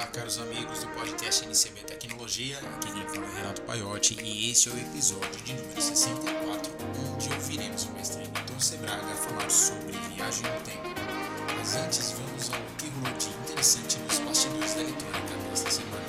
Olá, caros amigos do podcast NCB Tecnologia. Aqui quem fala é Renato Paiotti e esse é o episódio de número 64, onde ouviremos o mestre Newton Sebraga falar sobre viagem no tempo. Mas antes, vamos ao que rolou de interessante nos bastidores da eletrônica desta semana.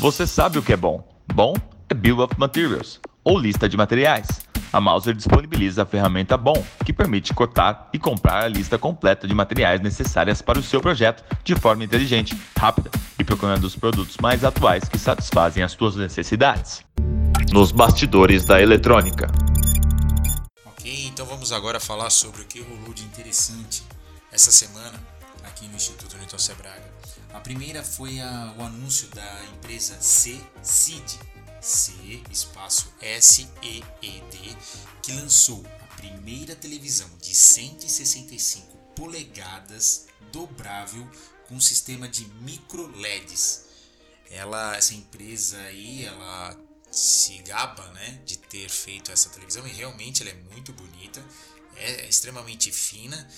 Você sabe o que é bom? Bom é Bill of Materials, ou lista de materiais. A Mauser disponibiliza a ferramenta BOM, que permite cotar e comprar a lista completa de materiais necessárias para o seu projeto de forma inteligente, rápida e procurando os produtos mais atuais que satisfazem as suas necessidades. Nos bastidores da eletrônica. Ok, então vamos agora falar sobre o que rolou de interessante essa semana aqui no Instituto Newton Sebraga. A primeira foi a, o anúncio da empresa C-CID, C espaço S E E D, que lançou a primeira televisão de 165 polegadas dobrável com sistema de micro LEDs. Ela, essa empresa aí, ela se gaba, né, de ter feito essa televisão e realmente ela é muito bonita, é extremamente fina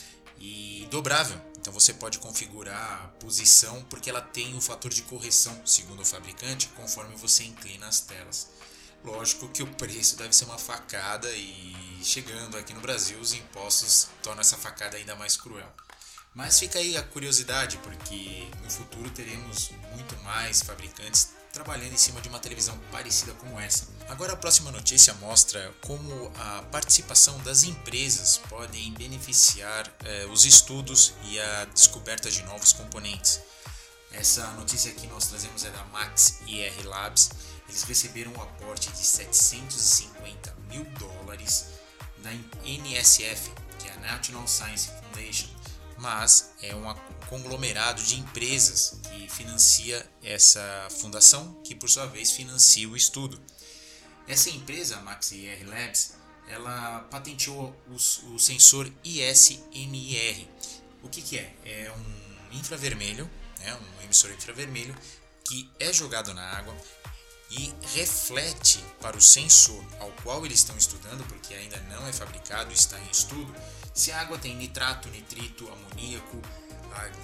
e dobrável. Então você pode configurar a posição porque ela tem um fator de correção, segundo o fabricante, conforme você inclina as telas. Lógico que o preço deve ser uma facada e chegando aqui no Brasil os impostos tornam essa facada ainda mais cruel. Mas fica aí a curiosidade, porque no futuro teremos muito mais fabricantes trabalhando em cima de uma televisão parecida como essa. Agora a próxima notícia mostra como a participação das empresas podem beneficiar eh, os estudos e a descoberta de novos componentes. Essa notícia que nós trazemos é da Max IR Labs. Eles receberam um aporte de 750 mil dólares da NSF, que é a National Science Foundation, mas é um conglomerado de empresas que financia essa fundação, que por sua vez financia o estudo. Essa empresa, a MaxIR Labs, ela patenteou o, sensor ISMIR. O que, que é? É um infravermelho, né, um emissor infravermelho que é jogado na água e reflete para o sensor ao qual eles estão estudando, porque ainda não é fabricado, está em estudo, se a água tem nitrato, nitrito, amoníaco,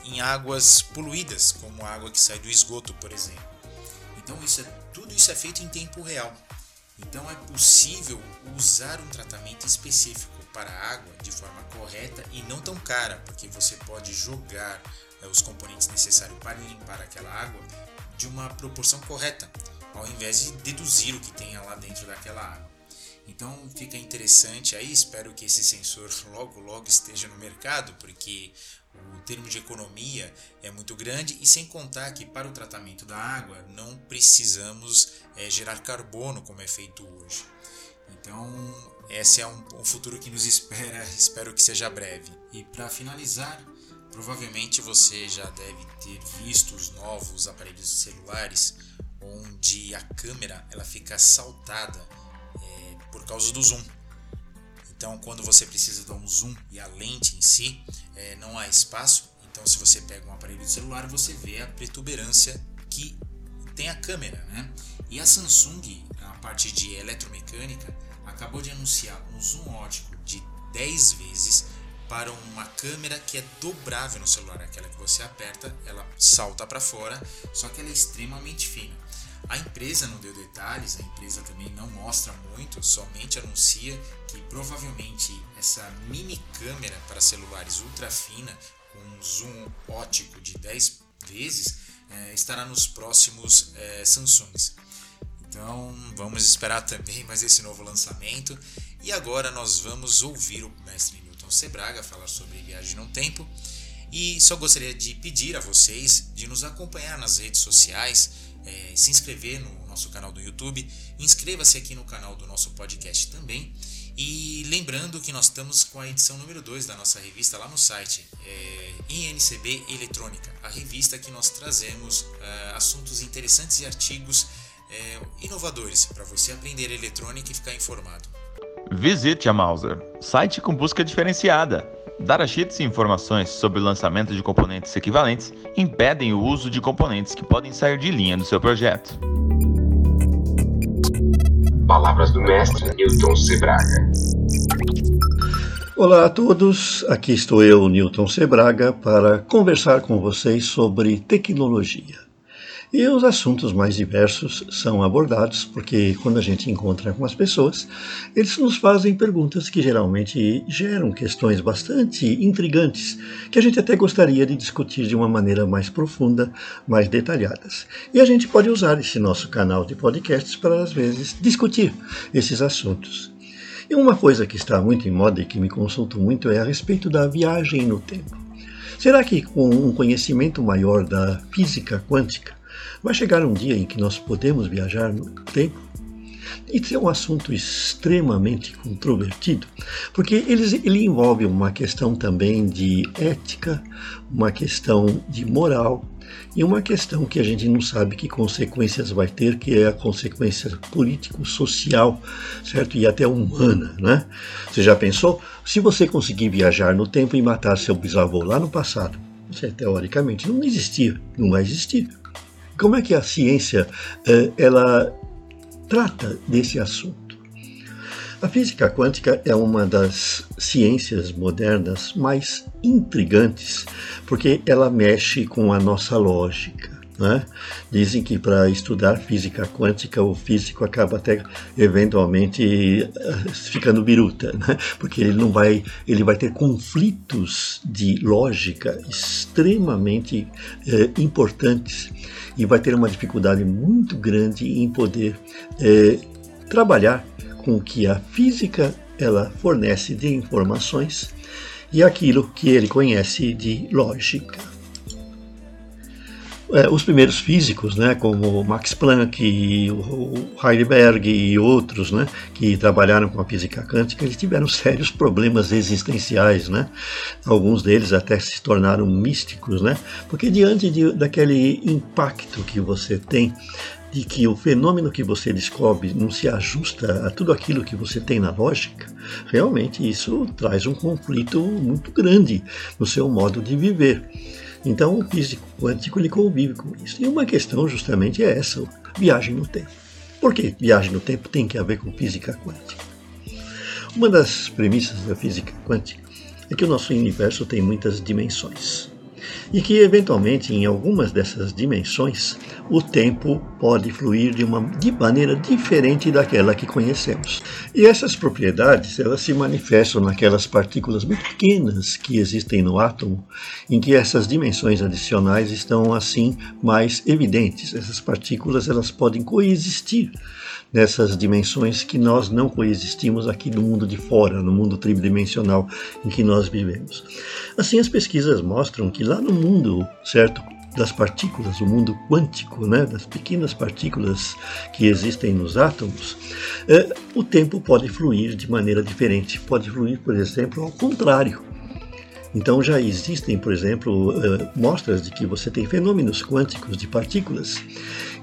em águas poluídas, como a água que sai do esgoto, por exemplo. Então isso é, tudo isso é feito em tempo real. Então é possível usar um tratamento específico para a água de forma correta e não tão cara, porque você pode jogar é, os componentes necessários para limpar aquela água de uma proporção correta, ao invés de deduzir o que tem lá dentro daquela água. Então fica interessante aí, espero que esse sensor logo logo esteja no mercado, porque o termo de economia é muito grande e sem contar que para o tratamento da água não precisamos é, gerar carbono como é feito hoje. Então esse é um, um futuro que nos espera, espero que seja breve. E para finalizar, provavelmente você já deve ter visto os novos aparelhos celulares onde a câmera ela fica saltada por causa do zoom. Então, quando você precisa dar um zoom e a lente em si, é, não há espaço. Então, se você pega um aparelho de celular, você vê a protuberância que tem a câmera, né? E a Samsung, a parte de eletromecânica, acabou de anunciar um zoom ótico de 10 vezes para uma câmera que é dobrável no celular, aquela que você aperta, ela salta para fora, só que ela é extremamente fina. A empresa não deu detalhes, a empresa também não mostra muito, somente anuncia que provavelmente essa mini câmera para celulares ultra fina com um zoom ótico de 10 vezes é, estará nos próximos é, Samsungs. Então vamos esperar também mais esse novo lançamento. E agora nós vamos ouvir o mestre Newton Sebraga falar sobre viagem no tempo. E só gostaria de pedir a vocês de nos acompanhar nas redes sociais é, se inscrever no nosso canal do YouTube, inscreva-se aqui no canal do nosso podcast também. E lembrando que nós estamos com a edição número 2 da nossa revista lá no site, é, INCB Eletrônica, a revista que nós trazemos é, assuntos interessantes e artigos é, inovadores para você aprender eletrônica e ficar informado. Visite a Mauser, site com busca diferenciada Datasheets e informações sobre o lançamento de componentes equivalentes impedem o uso de componentes que podem sair de linha do seu projeto. Palavras do mestre Newton Sebraga. Olá a todos, aqui estou eu, Newton Sebraga, para conversar com vocês sobre tecnologia. E os assuntos mais diversos são abordados porque, quando a gente encontra com as pessoas, eles nos fazem perguntas que geralmente geram questões bastante intrigantes, que a gente até gostaria de discutir de uma maneira mais profunda, mais detalhadas. E a gente pode usar esse nosso canal de podcasts para, às vezes, discutir esses assuntos. E uma coisa que está muito em moda e que me consulto muito é a respeito da viagem no tempo. Será que com um conhecimento maior da física quântica, vai chegar um dia em que nós podemos viajar no tempo? Isso é um assunto extremamente controvertido, porque ele, ele envolve uma questão também de ética, uma questão de moral, e uma questão que a gente não sabe que consequências vai ter, que é a consequência político-social, certo? E até humana, né? Você já pensou? Se você conseguir viajar no tempo e matar seu bisavô lá no passado, você teoricamente não existia, não vai existir. Como é que a ciência eh, ela trata desse assunto? A física quântica é uma das ciências modernas mais intrigantes, porque ela mexe com a nossa lógica. Né? Dizem que para estudar física quântica o físico acaba até eventualmente eh, ficando biruta, né? porque ele não vai, ele vai ter conflitos de lógica extremamente eh, importantes e vai ter uma dificuldade muito grande em poder eh, trabalhar com o que a física ela fornece de informações e aquilo que ele conhece de lógica. É, os primeiros físicos, né, como Max Planck, o Heidelberg e outros, né, que trabalharam com a física quântica, eles tiveram sérios problemas existenciais, né? Alguns deles até se tornaram místicos, né? Porque diante de, daquele impacto que você tem de que o fenômeno que você descobre não se ajusta a tudo aquilo que você tem na lógica, realmente isso traz um conflito muito grande no seu modo de viver. Então o físico quântico ele convive com isso. E uma questão justamente é essa, viagem no tempo. Por que viagem no tempo tem que ver com física quântica? Uma das premissas da física quântica é que o nosso universo tem muitas dimensões e que, eventualmente, em algumas dessas dimensões, o tempo pode fluir de uma de maneira diferente daquela que conhecemos. E essas propriedades, elas se manifestam naquelas partículas muito pequenas que existem no átomo, em que essas dimensões adicionais estão assim mais evidentes. Essas partículas, elas podem coexistir nessas dimensões que nós não coexistimos aqui no mundo de fora, no mundo tridimensional em que nós vivemos. Assim, as pesquisas mostram que lá no mundo, certo, das partículas, o mundo quântico, né, das pequenas partículas que existem nos átomos, é, o tempo pode fluir de maneira diferente. Pode fluir, por exemplo, ao contrário. Então já existem, por exemplo, uh, mostras de que você tem fenômenos quânticos de partículas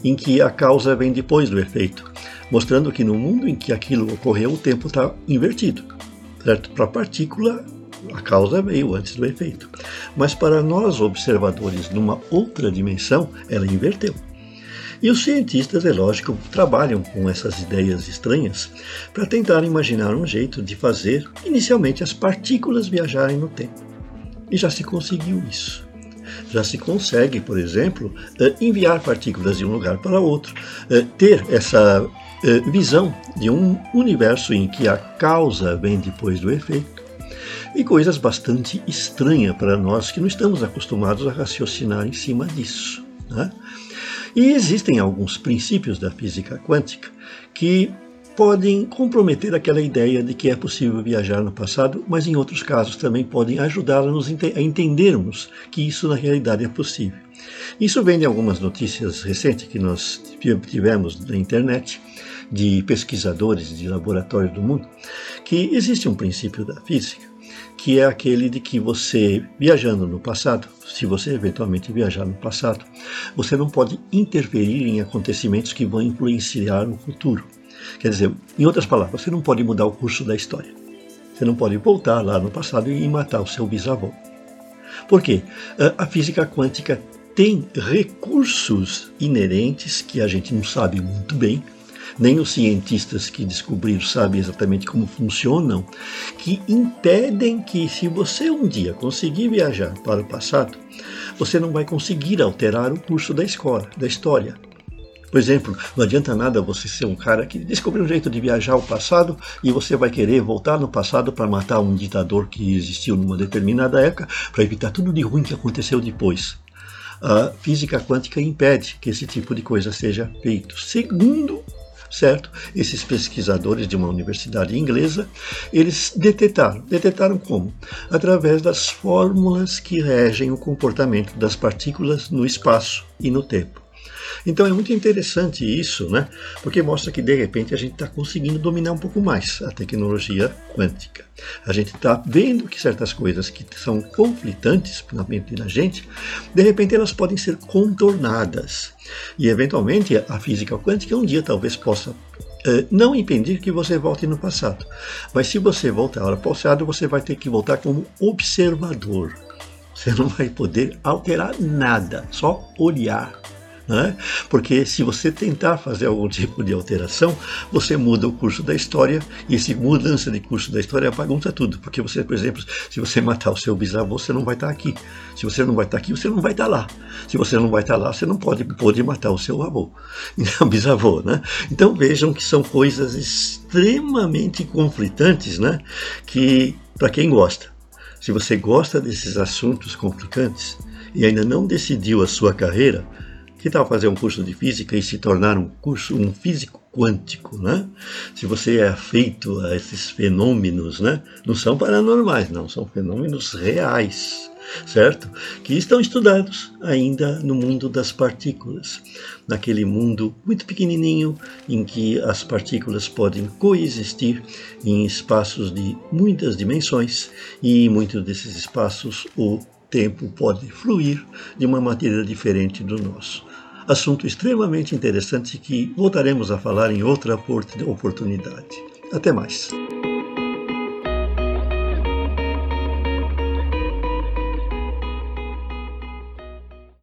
em que a causa vem depois do efeito, mostrando que no mundo em que aquilo ocorreu o tempo está invertido. Certo? Para a partícula, a causa veio antes do efeito. Mas para nós observadores numa outra dimensão, ela inverteu. E os cientistas, é lógico, trabalham com essas ideias estranhas para tentar imaginar um jeito de fazer inicialmente as partículas viajarem no tempo. E já se conseguiu isso. Já se consegue, por exemplo, eh, enviar partículas de um lugar para outro, eh, ter essa eh, visão de um universo em que a causa vem depois do efeito e coisas bastante estranhas para nós que não estamos acostumados a raciocinar em cima disso. Né? E existem alguns princípios da física quântica que podem comprometer aquela ideia de que é possível viajar no passado, mas em outros casos também podem ajudar-nos a entendermos que isso na realidade é possível. Isso vem de algumas notícias recentes que nós tivemos na internet de pesquisadores de laboratórios do mundo, que existe um princípio da física que é aquele de que você, viajando no passado, se você eventualmente viajar no passado, você não pode interferir em acontecimentos que vão influenciar o futuro. Quer dizer, em outras palavras, você não pode mudar o curso da história. Você não pode voltar lá no passado e matar o seu bisavô. Por quê? A física quântica tem recursos inerentes que a gente não sabe muito bem, nem os cientistas que descobriram sabem exatamente como funcionam, que impedem que, se você um dia conseguir viajar para o passado, você não vai conseguir alterar o curso da escola, da história. Por exemplo, não adianta nada você ser um cara que descobriu um jeito de viajar ao passado e você vai querer voltar no passado para matar um ditador que existiu numa determinada época para evitar tudo de ruim que aconteceu depois. A física quântica impede que esse tipo de coisa seja feito. Segundo certo? Esses pesquisadores de uma universidade inglesa, eles detetaram. Detetaram como? Através das fórmulas que regem o comportamento das partículas no espaço e no tempo. Então é muito interessante isso, né? Porque mostra que de repente a gente está conseguindo dominar um pouco mais a tecnologia quântica. A gente está vendo que certas coisas que são conflitantes na mente da gente, de repente elas podem ser contornadas. E eventualmente a física quântica um dia talvez possa Uh, não impedir que você volte no passado. Mas se você voltar ao passado, você vai ter que voltar como observador. Você não vai poder alterar nada, só olhar. Né? Porque se você tentar fazer algum tipo de alteração, você muda o curso da história e essa mudança de curso da história bagunça tudo. Porque você, por exemplo, se você matar o seu bisavô, você não vai estar aqui. Se você não vai estar aqui, você não vai estar lá. Se você não vai estar lá, você não pode, pode matar o seu avô, então, bisavô, né? Então vejam que são coisas extremamente conflitantes, né? Que para quem gosta, se você gosta desses assuntos complicantes e ainda não decidiu a sua carreira, que tal fazer um curso de física e se tornar um curso, um físico quântico, né? Se você é afeito a esses fenômenos, né? Não são paranormais, não, são fenômenos reais, certo? Que estão estudados ainda no mundo das partículas, naquele mundo muito pequenininho em que as partículas podem coexistir em espaços de muitas dimensões e em muitos desses espaços o tempo pode fluir de uma maneira diferente do nosso assunto extremamente interessante que voltaremos a falar em outra oportunidade. Até mais.